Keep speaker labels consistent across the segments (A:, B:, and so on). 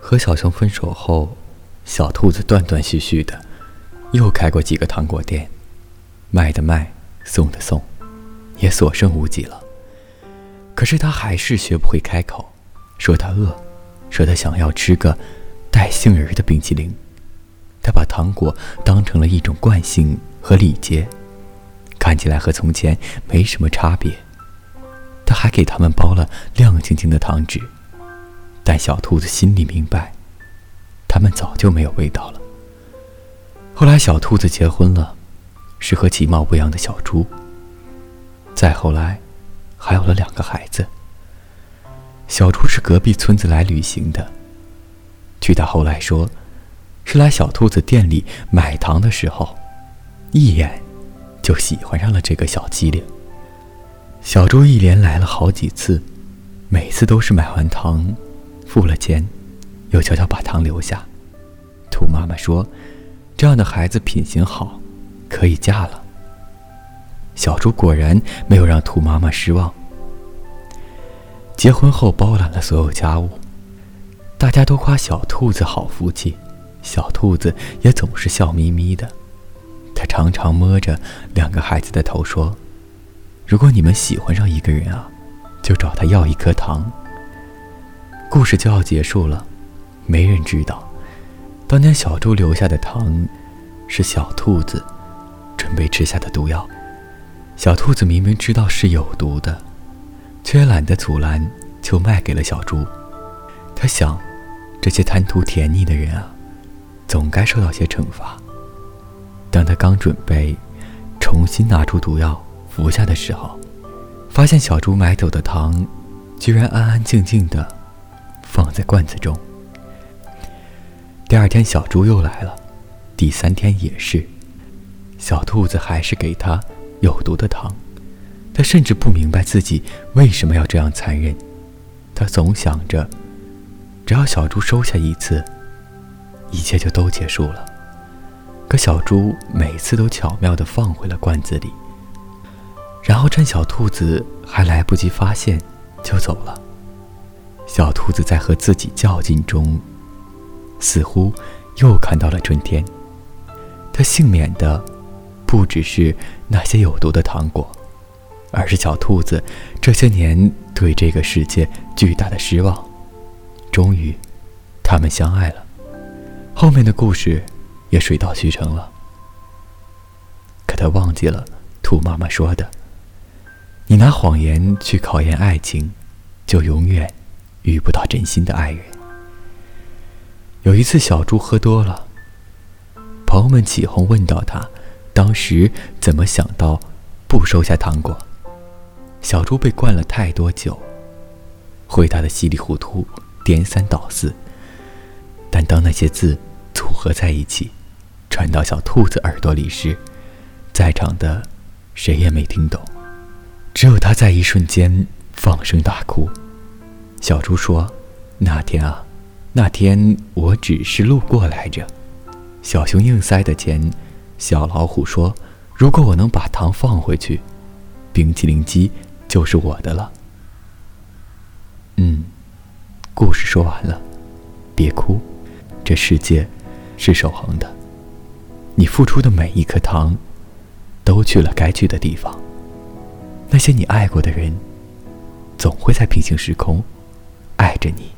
A: 和小熊分手后，小兔子断断续续的又开过几个糖果店，卖的卖，送的送，也所剩无几了。可是他还是学不会开口，说他饿，说他想要吃个带杏仁的冰淇淋。他把糖果当成了一种惯性和礼节，看起来和从前没什么差别。他还给他们包了亮晶晶的糖纸。但小兔子心里明白，他们早就没有味道了。后来，小兔子结婚了，是和其貌不扬的小猪。再后来，还有了两个孩子。小猪是隔壁村子来旅行的，据他后来说，是来小兔子店里买糖的时候，一眼就喜欢上了这个小机灵。小猪一连来了好几次，每次都是买完糖。付了钱，又悄悄把糖留下。兔妈妈说：“这样的孩子品行好，可以嫁了。”小猪果然没有让兔妈妈失望。结婚后包揽了所有家务，大家都夸小兔子好福气，小兔子也总是笑眯眯的。他常常摸着两个孩子的头说：“如果你们喜欢上一个人啊，就找他要一颗糖。”故事就要结束了，没人知道，当年小猪留下的糖，是小兔子准备吃下的毒药。小兔子明明知道是有毒的，却懒得阻拦，就卖给了小猪。他想，这些贪图甜腻的人啊，总该受到些惩罚。当他刚准备重新拿出毒药服下的时候，发现小猪买走的糖，居然安安静静的。放在罐子中。第二天，小猪又来了，第三天也是，小兔子还是给他有毒的糖。他甚至不明白自己为什么要这样残忍。他总想着，只要小猪收下一次，一切就都结束了。可小猪每次都巧妙地放回了罐子里，然后趁小兔子还来不及发现，就走了。小兔子在和自己较劲中，似乎又看到了春天。它幸免的，不只是那些有毒的糖果，而是小兔子这些年对这个世界巨大的失望。终于，他们相爱了。后面的故事也水到渠成了。可他忘记了兔妈妈说的：“你拿谎言去考验爱情，就永远。”遇不到真心的爱人。有一次，小猪喝多了，朋友们起哄问到他，当时怎么想到不收下糖果？小猪被灌了太多酒，回答的稀里糊涂，颠三倒四。但当那些字组合在一起，传到小兔子耳朵里时，在场的谁也没听懂，只有他在一瞬间放声大哭。小猪说：“那天啊，那天我只是路过来着。”小熊硬塞的钱，小老虎说：“如果我能把糖放回去，冰淇淋机就是我的了。”嗯，故事说完了，别哭，这世界是守恒的，你付出的每一颗糖，都去了该去的地方。那些你爱过的人，总会在平行时空。爱着你。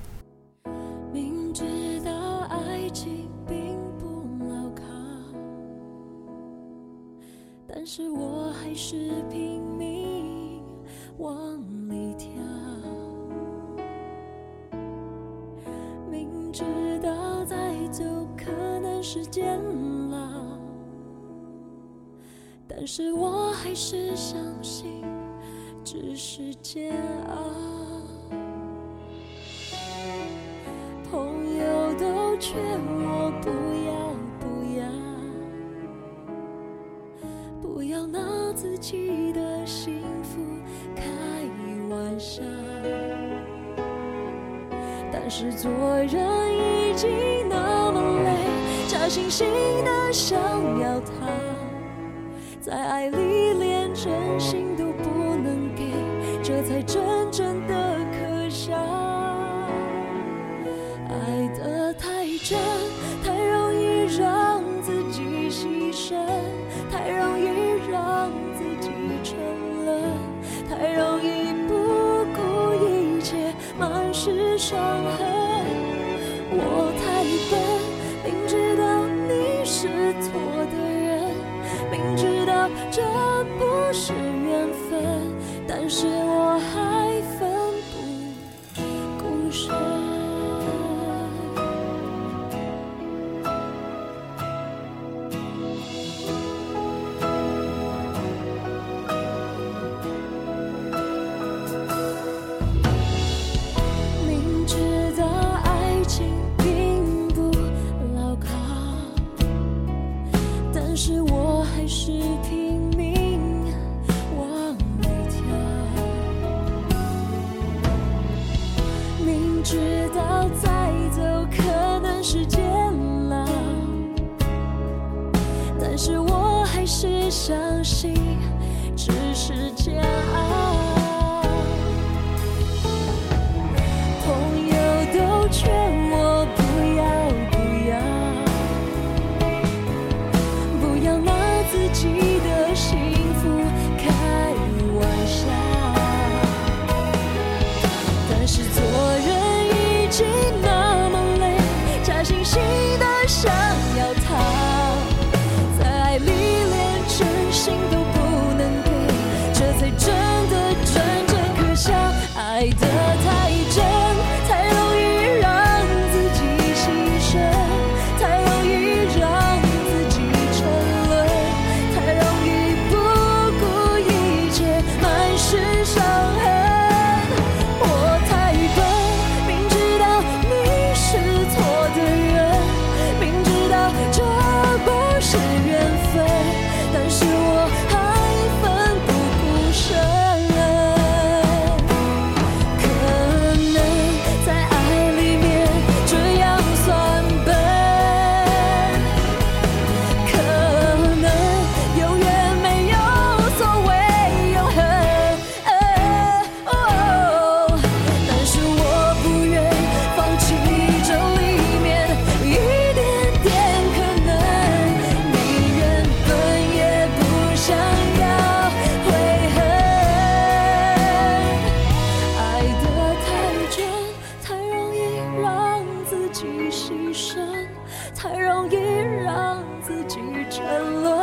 B: 明知道爱情并不牢靠，但是我还是拼命往里跳。明知道再走可能是煎熬，但是我还是相信只是煎熬。是做人已经那么累，假惺惺的想要他，在爱里连真心都不能给，这才真正的可笑。爱得太真，太容易让自己牺牲，太容易让自己沉沦，太容易不顾一切，满是伤痕。时间。可叹己